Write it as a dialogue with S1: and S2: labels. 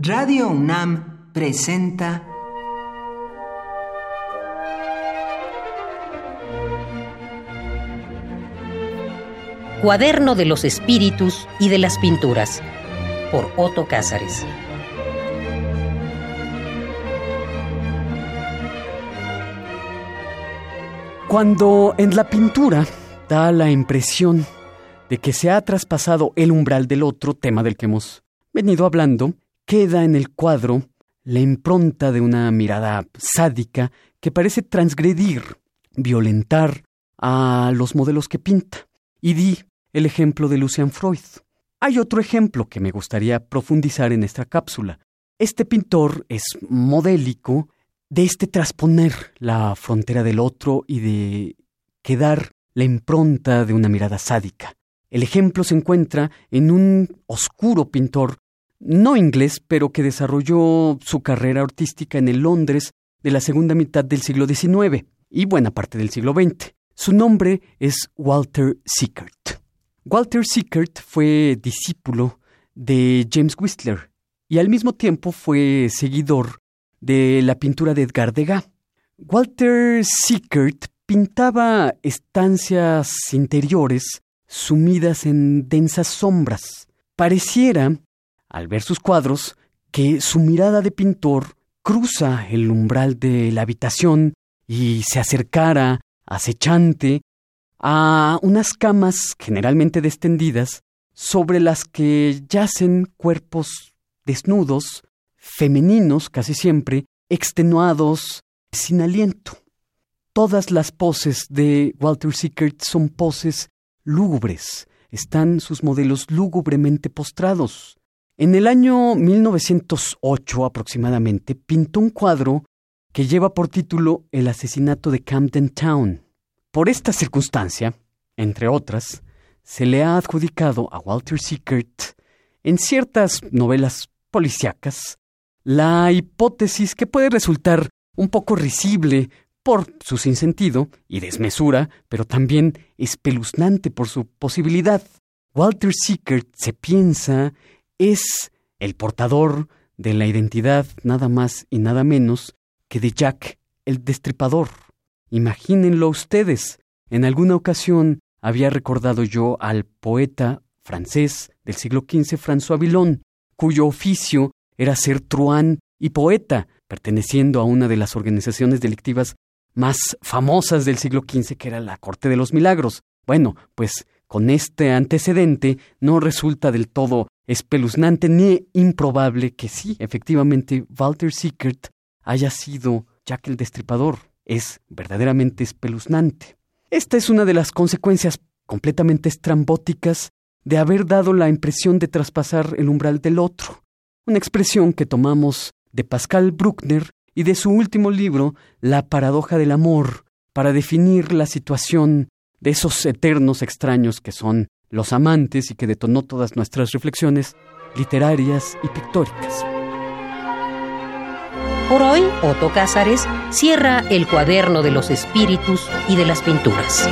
S1: Radio UNAM presenta
S2: Cuaderno de los Espíritus y de las Pinturas por Otto Cázares.
S3: Cuando en la pintura da la impresión de que se ha traspasado el umbral del otro tema del que hemos venido hablando, queda en el cuadro la impronta de una mirada sádica que parece transgredir, violentar a los modelos que pinta. Y di el ejemplo de Lucian Freud. Hay otro ejemplo que me gustaría profundizar en esta cápsula. Este pintor es modélico de este trasponer la frontera del otro y de quedar la impronta de una mirada sádica. El ejemplo se encuentra en un oscuro pintor, no inglés, pero que desarrolló su carrera artística en el Londres de la segunda mitad del siglo XIX y buena parte del siglo XX. Su nombre es Walter Sickert. Walter Sickert fue discípulo de James Whistler y al mismo tiempo fue seguidor de la pintura de Edgar Degas. Walter Sickert pintaba estancias interiores sumidas en densas sombras. Pareciera, al ver sus cuadros, que su mirada de pintor cruza el umbral de la habitación y se acercara, acechante, a unas camas generalmente descendidas sobre las que yacen cuerpos desnudos, femeninos casi siempre, extenuados, sin aliento. Todas las poses de Walter Sickert son poses lúgubres, están sus modelos lúgubremente postrados. En el año 1908 aproximadamente pintó un cuadro que lleva por título El asesinato de Camden Town. Por esta circunstancia, entre otras, se le ha adjudicado a Walter Sickert en ciertas novelas policíacas la hipótesis que puede resultar un poco risible por su sinsentido y desmesura, pero también espeluznante por su posibilidad. Walter Sickert se piensa es el portador de la identidad nada más y nada menos que de Jack el Destripador. Imagínenlo ustedes. En alguna ocasión había recordado yo al poeta francés del siglo XV François Villon, cuyo oficio era ser truán y poeta, perteneciendo a una de las organizaciones delictivas más famosas del siglo XV, que era la Corte de los Milagros. Bueno, pues con este antecedente no resulta del todo espeluznante ni improbable que sí, efectivamente, Walter Sickert haya sido Jack el Destripador. Es verdaderamente espeluznante. Esta es una de las consecuencias completamente estrambóticas de haber dado la impresión de traspasar el umbral del otro, una expresión que tomamos de Pascal Bruckner y de su último libro, La paradoja del amor, para definir la situación de esos eternos extraños que son los amantes y que detonó todas nuestras reflexiones literarias y pictóricas.
S2: Por hoy, Otto Cázares cierra el cuaderno de los espíritus y de las pinturas.